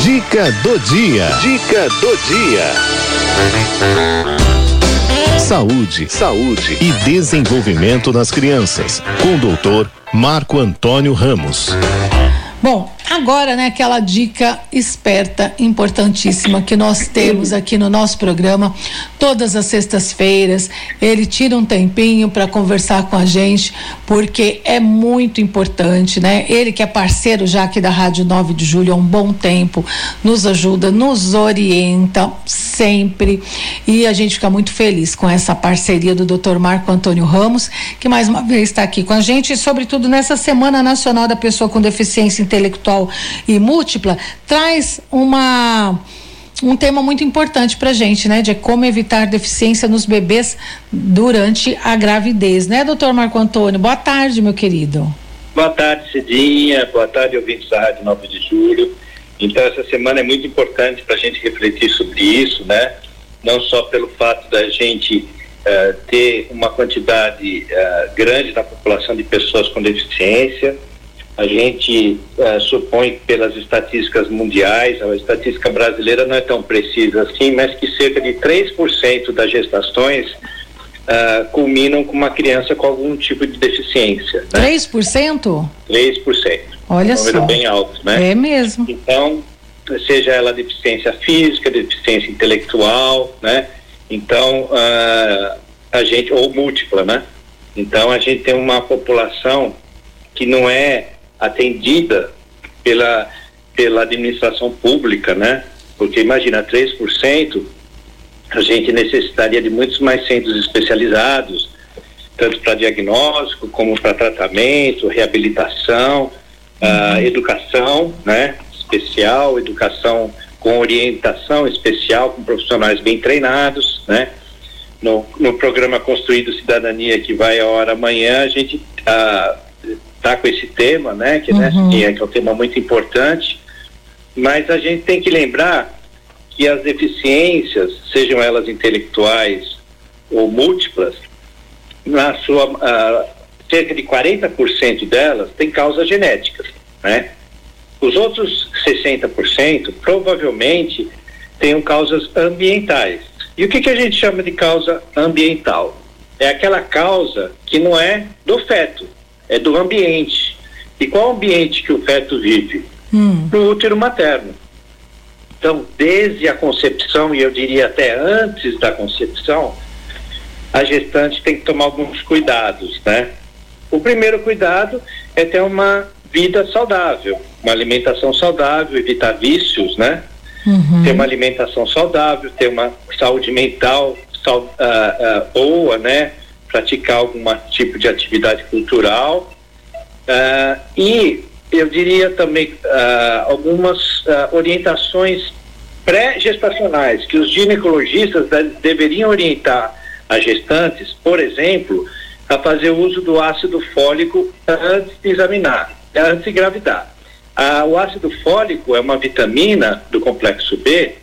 Dica do dia. Dica do dia. Saúde, saúde e desenvolvimento das crianças. Com o doutor Marco Antônio Ramos. Bom, agora, né, aquela dica esperta, importantíssima que nós temos aqui no nosso programa todas as sextas-feiras. Ele tira um tempinho para conversar com a gente, porque é muito importante, né? Ele que é parceiro já aqui da Rádio 9 de Julho há um bom tempo, nos ajuda, nos orienta sempre. E a gente fica muito feliz com essa parceria do Dr. Marco Antônio Ramos, que mais uma vez está aqui com a gente, e sobretudo nessa Semana Nacional da Pessoa com Deficiência intelectual e múltipla, traz uma um tema muito importante para gente, né? De como evitar deficiência nos bebês durante a gravidez, né, doutor Marco Antônio? Boa tarde, meu querido. Boa tarde, Cidinha. Boa tarde, ouvintes da Rádio 9 de Julho. Então, essa semana é muito importante para a gente refletir sobre isso, né? Não só pelo fato da gente uh, ter uma quantidade uh, grande da população de pessoas com deficiência, a gente uh, supõe pelas estatísticas mundiais, a estatística brasileira não é tão precisa assim, mas que cerca de 3% das gestações uh, culminam com uma criança com algum tipo de deficiência. Né? 3%? 3%. Olha um número só. bem alto, né? É mesmo. Então, seja ela deficiência física, deficiência intelectual, né? Então, uh, a gente, ou múltipla, né? Então, a gente tem uma população que não é atendida pela, pela administração pública, né? Porque imagina, 3%, a gente necessitaria de muitos mais centros especializados, tanto para diagnóstico como para tratamento, reabilitação, uh, educação, né? Especial, educação com orientação especial, com profissionais bem treinados, né? No, no programa Construído Cidadania, que vai a hora amanhã, a gente uh, está com esse tema, né? Que, né, uhum. né, que é um tema muito importante, mas a gente tem que lembrar que as deficiências, sejam elas intelectuais ou múltiplas, na sua uh, cerca de 40% delas tem causas genéticas, né? Os outros 60% provavelmente tenham causas ambientais. E o que, que a gente chama de causa ambiental? É aquela causa que não é do feto, é do ambiente. E qual ambiente que o feto vive? Hum. No útero materno. Então, desde a concepção, e eu diria até antes da concepção, a gestante tem que tomar alguns cuidados, né? O primeiro cuidado é ter uma vida saudável, uma alimentação saudável, evitar vícios, né? Uhum. Ter uma alimentação saudável, ter uma saúde mental uh, uh, boa, né? Praticar algum tipo de atividade cultural uh, e eu diria também uh, algumas uh, orientações pré-gestacionais que os ginecologistas deveriam orientar as gestantes, por exemplo, a fazer uso do ácido fólico antes de examinar, antes de engravidar. o ácido fólico é uma vitamina do complexo B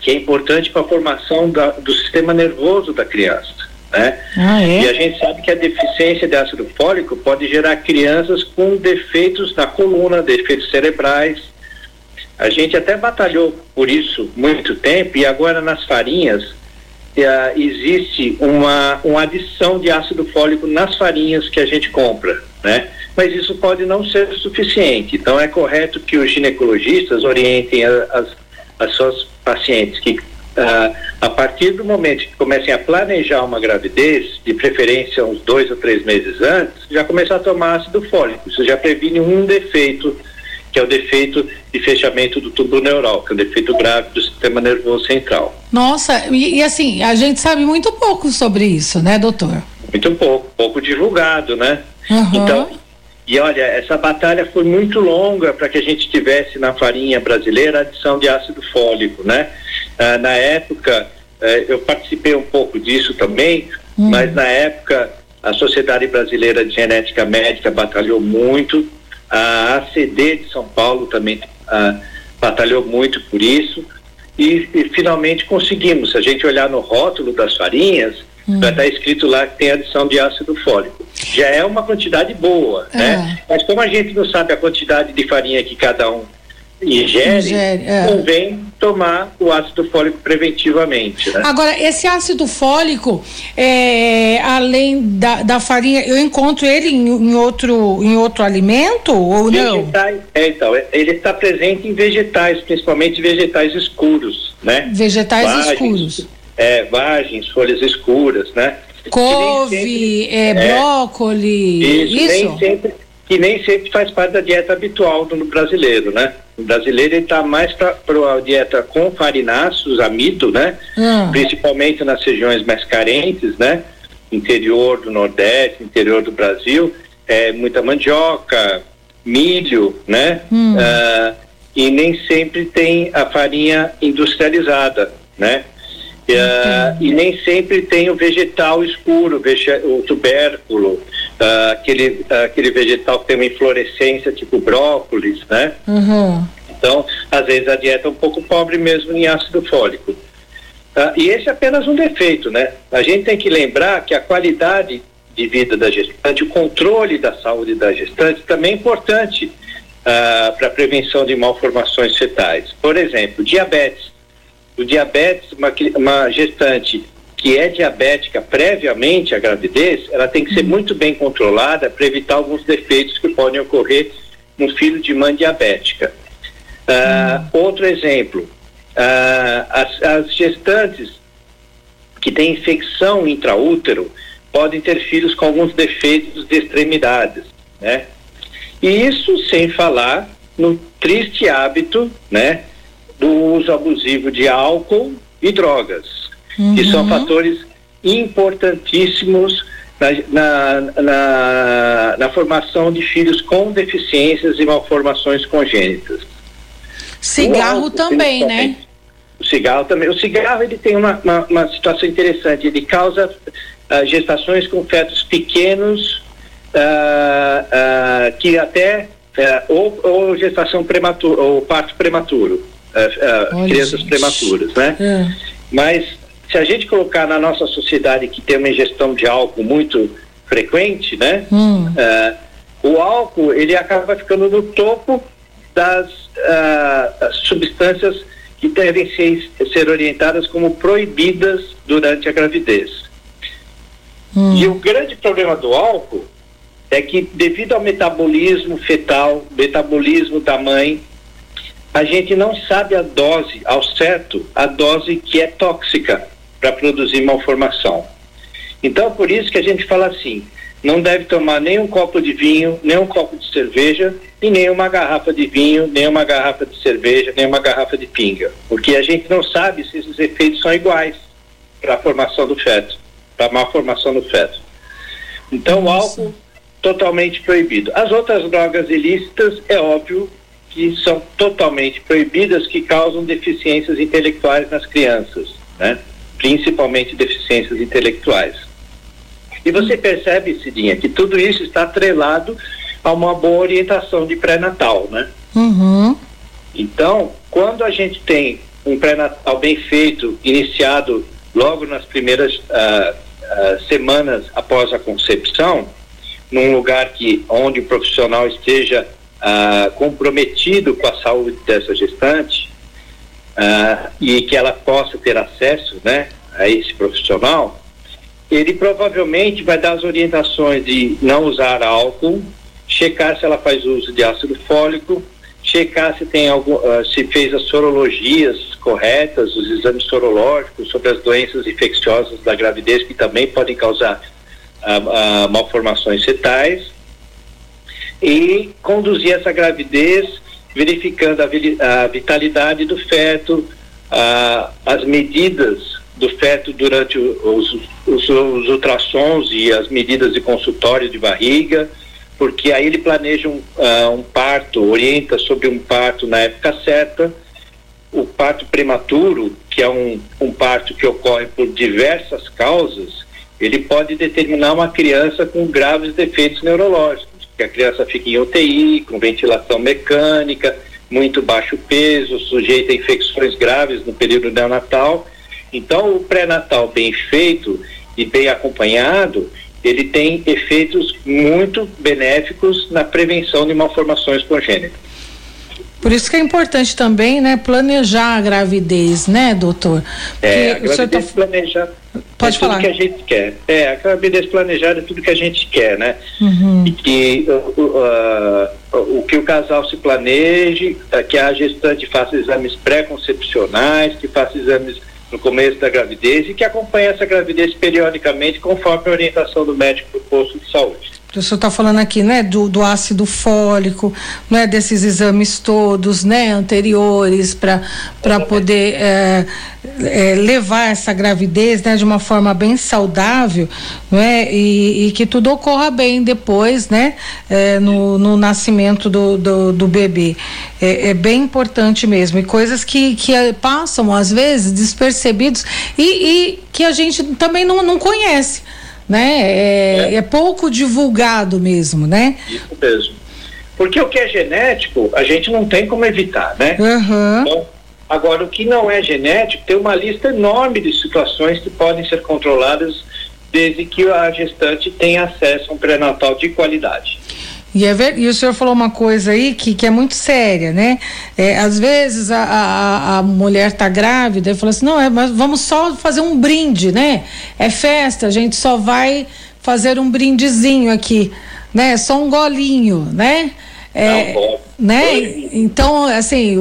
que é importante para a formação da, do sistema nervoso da criança né? Ah, é? E a gente sabe que a deficiência de ácido fólico pode gerar crianças com defeitos na coluna, defeitos cerebrais. A gente até batalhou por isso muito tempo e agora nas farinhas uh, existe uma, uma adição de ácido fólico nas farinhas que a gente compra, né? Mas isso pode não ser suficiente. Então é correto que os ginecologistas orientem a, as, as suas pacientes que Uh, a partir do momento que comecem a planejar uma gravidez, de preferência uns dois ou três meses antes, já começar a tomar ácido fólico. Isso já previne um defeito, que é o defeito de fechamento do tubo neural, que é um defeito grave do sistema nervoso central. Nossa, e, e assim, a gente sabe muito pouco sobre isso, né, doutor? Muito pouco, pouco divulgado, né? Uhum. Então, e olha, essa batalha foi muito longa para que a gente tivesse na farinha brasileira a adição de ácido fólico, né? Ah, na época, eh, eu participei um pouco disso também, hum. mas na época a Sociedade Brasileira de Genética Médica batalhou muito, a ACD de São Paulo também ah, batalhou muito por isso, e, e, finalmente conseguimos. Se a gente olhar no rótulo das farinhas, hum. vai estar escrito lá que tem adição de ácido fólico. Já é uma quantidade boa, né? É. Mas como a gente não sabe a quantidade de farinha que cada um ingere, ingere é. convém tomar o ácido fólico preventivamente. Né? Agora, esse ácido fólico, é, além da, da farinha, eu encontro ele em, em, outro, em outro alimento ou vegetais, não? É, então, ele está presente em vegetais, principalmente vegetais escuros, né? Vegetais vagens, escuros. É, vagens, folhas escuras, né? Couve, sempre, é, brócolis, isso? isso? Nem sempre, que nem sempre faz parte da dieta habitual do brasileiro, né? O brasileiro está mais para a dieta com farináceos, amido, né? Hum. Principalmente nas regiões mais carentes, né? Interior do Nordeste, interior do Brasil, é muita mandioca, milho, né? Hum. Uh, e nem sempre tem a farinha industrializada, né? Uh, e nem sempre tem o vegetal escuro, o tubérculo, uh, aquele, uh, aquele vegetal que tem uma inflorescência tipo brócolis, né? Uhum. Então, às vezes a dieta é um pouco pobre mesmo em ácido fólico. e esse é apenas um defeito, né? A gente tem que lembrar que a qualidade de vida da gestante, o controle da saúde da gestante também é importante para a prevenção de malformações fetais. Por exemplo, diabetes o diabetes, uma, uma gestante que é diabética previamente à gravidez, ela tem que ser uhum. muito bem controlada para evitar alguns defeitos que podem ocorrer no filho de mãe diabética. Uh, outro exemplo, uh, as, as, gestantes que têm infecção intraútero podem ter filhos com alguns defeitos de extremidades, né? E isso sem falar no triste hábito, né, do uso abusivo de álcool e drogas, uhum. que são uhum. fatores importantíssimos na, na, na, na, formação de filhos com deficiências e malformações congênitas. Cigarro álcool, também, né? O cigarro também. O cigarro ele tem uma, uma, uma situação interessante. Ele causa uh, gestações com fetos pequenos uh, uh, que até ou, ou gestação prematura ou parto prematuro uh, uh, crianças gente. prematuras, né? É. Mas se a gente colocar na nossa sociedade que tem uma ingestão de álcool muito frequente, né? Hum. Uh, o álcool ele acaba ficando no topo das substâncias que devem ser, ser orientadas como proibidas durante a gravidez. Hum. E o grande problema do álcool é que devido ao metabolismo fetal, metabolismo da mãe, a gente não sabe a dose, ao certo, a dose que é tóxica para produzir malformação. Então, por isso que a gente fala assim: não deve tomar nem um copo de vinho, nem um copo de cerveja, e nem uma garrafa de vinho, nem uma garrafa de cerveja, nem uma garrafa de pinga. Porque a gente não sabe se esses efeitos são iguais para a formação do feto, para a malformação do feto. Então, o álcool totalmente proibido. As outras drogas ilícitas, é óbvio que são totalmente proibidas, que causam deficiências intelectuais nas crianças, né? principalmente deficiências intelectuais. E você percebe, Cidinha, que tudo isso está atrelado a uma boa orientação de pré-natal, né? Uhum. Então, quando a gente tem um pré-natal bem feito, iniciado logo nas primeiras uh, uh, semanas após a concepção, num lugar que onde o profissional esteja ah, comprometido com a saúde dessa gestante ah, e que ela possa ter acesso né, a esse profissional, ele provavelmente vai dar as orientações de não usar álcool, checar se ela faz uso de ácido fólico, checar se tem algum, uh, se fez as sorologias corretas, os exames sorológicos sobre as doenças infecciosas da gravidez que também podem causar uh, uh, malformações fetais e conduzir essa gravidez verificando a, a vitalidade do feto, a, as medidas do feto durante os, os, os, ultrassons e as medidas de consultório de barriga, porque aí ele planeja um, uh, um parto, orienta sobre um parto na época certa. O parto prematuro, que é um, um parto que ocorre por diversas causas, ele pode determinar uma criança com graves defeitos neurológicos que a criança fica em UTI, com ventilação mecânica, muito baixo peso, sujeita a infecções graves no período neonatal. Então, o pré-natal bem feito e bem acompanhado, ele tem efeitos muito benéficos na prevenção de malformações congênitas. Por isso que é importante também, né, planejar a gravidez, né, doutor? é, a gravidez tá... planejada Pode é falar. tudo que a gente quer. É, a gravidez planejada é tudo que a gente quer, né? Uhum. E que uh, uh, o que o casal se planeje, uh, que a gestante faça exames pré-concepcionais, que faça exames no começo da gravidez e que acompanhe essa gravidez periodicamente conforme a orientação do médico do posto de saúde. O senhor está falando aqui, né, do, do ácido fólico, né, desses exames todos, né, anteriores, para poder é, é, levar essa gravidez, né, de uma forma bem saudável, né, e, e que tudo ocorra bem depois, né, é, no, no nascimento do, do, do bebê. É, é, bem importante mesmo, e coisas que, que passam, às vezes, despercebidos e, e que a gente também não, não conhece né? É, é. é pouco divulgado mesmo, né? Isso mesmo. Porque o que é genético, a gente não tem como evitar, né? Uhum. Então, agora, o que não é genético, tem uma lista enorme de situações que podem ser controladas desde que a gestante tenha acesso a um pré-natal de qualidade. E, é ver, e o senhor falou uma coisa aí que, que é muito séria, né? É, às vezes a, a, a mulher está grávida e fala assim, não, é, mas vamos só fazer um brinde, né? É festa, a gente só vai fazer um brindezinho aqui, né? Só um golinho, né? É, não, né? Então, assim,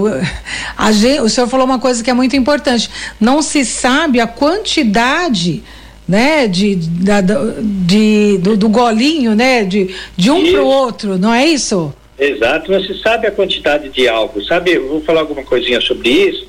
a o senhor falou uma coisa que é muito importante. Não se sabe a quantidade né, de, da, de, do, do, golinho, né, de, de um para o outro, não é isso? Exato, se sabe a quantidade de álcool, sabe, eu vou falar alguma coisinha sobre isso,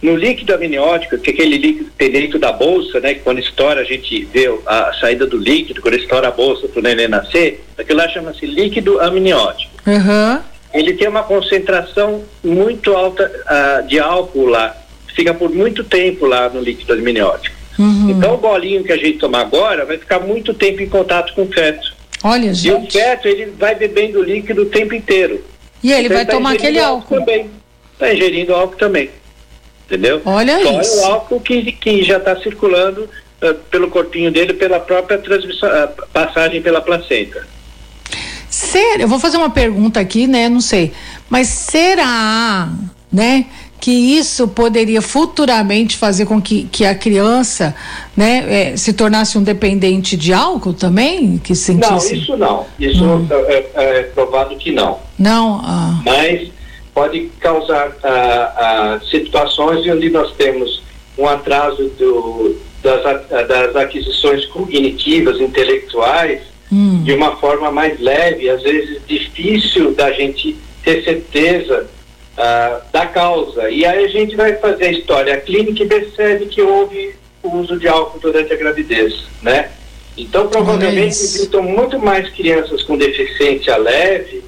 no líquido amniótico, que é aquele líquido que tem dentro da bolsa, né, que quando estoura a gente vê a saída do líquido, quando estoura a bolsa para o neném nascer, aquilo lá chama-se líquido amniótico. Uhum. Ele tem uma concentração muito alta uh, de álcool lá, fica por muito tempo lá no líquido amniótico. Uhum. Então o bolinho que a gente tomar agora vai ficar muito tempo em contato com o feto. Olha, gente. E o feto ele vai bebendo líquido o tempo inteiro. E ele então, vai tá tomar aquele álcool. Também. Está ingerindo álcool também. Entendeu? Olha Só isso. é o álcool que, que já está circulando uh, pelo corpinho dele, pela própria transmissão, uh, passagem pela placenta. Sério, eu vou fazer uma pergunta aqui, né? Não sei. Mas será, né? Que isso poderia futuramente fazer com que, que a criança né, é, se tornasse um dependente de álcool também? Que sentisse... Não, isso não. Isso hum. é, é, provado que não. Não. Ah. Mas pode causar ah, ah, situações onde nós temos um atraso do, das, das aquisições cognitivas, intelectuais, hum. de uma forma mais leve, às vezes difícil da gente ter certeza uh, da causa. E aí a gente vai fazer a história clínica e percebe que houve o uso de álcool durante a gravidez, né? Então, provavelmente, existem muito mais crianças com deficiência leve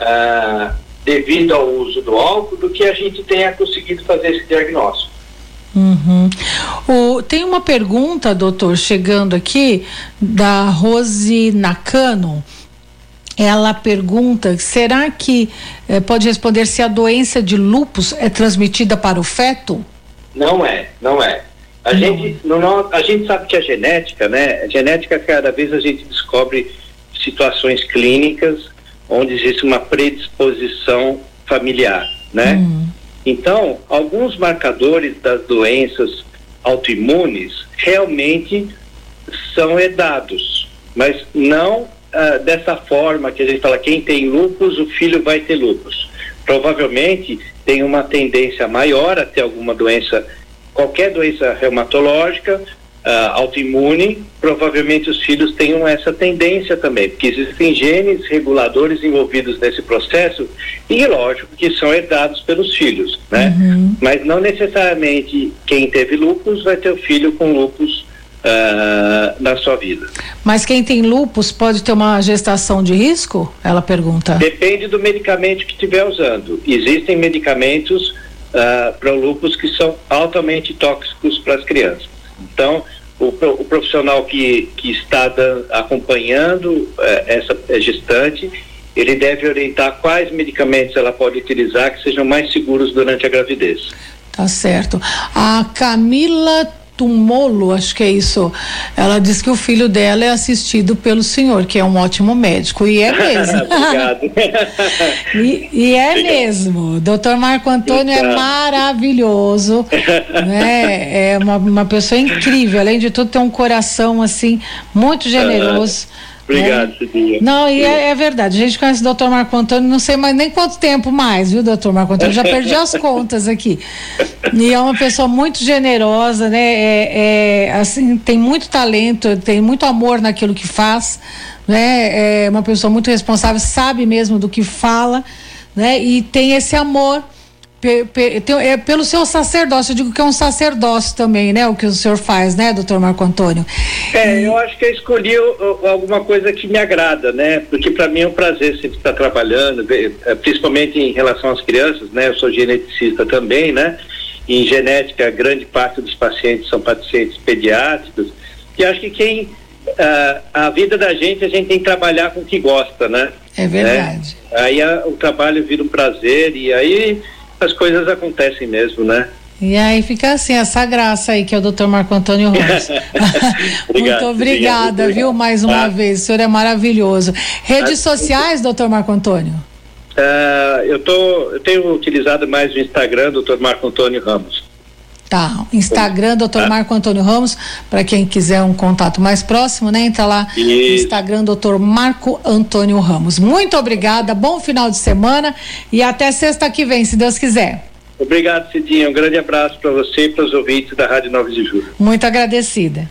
uh, devido ao uso do álcool do que a gente tenha conseguido fazer esse diagnóstico. Uhum. O, tem uma pergunta, doutor, chegando aqui, da Rose Nakano ela pergunta: será que eh, pode responder se a doença de lupus é transmitida para o feto? Não é, não é. A, não. Gente, no, a gente sabe que a genética, né? A genética, cada vez a gente descobre situações clínicas onde existe uma predisposição familiar, né? Hum. Então, alguns marcadores das doenças autoimunes realmente são herdados, mas não uh, dessa forma que a gente fala, quem tem lupus, o filho vai ter lupus. Provavelmente tem uma tendência maior a ter alguma doença, qualquer doença reumatológica, uh, autoimune, provavelmente os filhos tenham essa tendência também, porque existem genes reguladores envolvidos nesse processo e lógico que são herdados pelos filhos, né? Uhum. Mas não necessariamente quem teve lupus vai ter o filho com lupus uh, na sua vida. Mas quem tem lupus pode ter uma gestação de risco? Ela pergunta. Depende do medicamento que estiver usando. Existem medicamentos uh, para o lupus que são altamente tóxicos para as crianças. Então, o, o profissional que, que está da, acompanhando uh, essa gestante, ele deve orientar quais medicamentos ela pode utilizar que sejam mais seguros durante a gravidez. Tá certo. A Camila Tumolo, acho que é isso. Ela diz que o filho dela é assistido pelo senhor, que é um ótimo médico. E é mesmo. Obrigado. e, e, é Obrigado. mesmo. Doutor Marco Antônio é maravilhoso. né? É uma, uma pessoa incrível. Além de tudo, tem um coração assim, muito generoso. Obrigado, Cidinha. Não, e é, é, verdade. A gente conhece o doutor Marco Antônio, não sei mais nem quanto tempo mais, viu, doutor Marco Antônio? Já perdi as contas aqui. E é uma pessoa muito generosa, né? É, é, assim, tem muito talento, tem muito amor naquilo que faz, né? É uma pessoa muito responsável, sabe mesmo do que fala, né? E tem esse amor Pe, pe, tem, é pelo seu sacerdócio, eu digo que é um sacerdócio também, né? O que o senhor faz, né, doutor Marco Antônio? É, e... eu acho que eu escolhi alguma coisa que me agrada, né? Porque para mim é um prazer sempre estar trabalhando, é, principalmente em relação às crianças, né? Eu sou geneticista também, né? Em genética, grande parte dos pacientes são pacientes pediátricos. E acho que quem. Uh, a vida da gente, a gente tem que trabalhar com o que gosta, né? É verdade. Né? Aí a, o trabalho vira um prazer e aí as coisas acontecem mesmo, né? E aí fica assim, essa graça aí que é o doutor Marco Antônio Ramos. Muito obrigada, viu, mais uma ah. vez. O senhor é maravilhoso. Redes ah, sociais, doutor Marco Antônio? Uh, eu, tô, eu tenho utilizado mais o Instagram, doutor Marco Antônio Ramos. Tá, Instagram, doutor ah. Marco Antônio Ramos, para quem quiser um contato mais próximo, né? Entra lá no Instagram, doutor Marco Antônio Ramos. Muito obrigada, bom final de semana e até sexta que vem, se Deus quiser. Obrigado, Cidinha. Um grande abraço para você e para os ouvintes da Rádio 9 de Julho. Muito agradecida.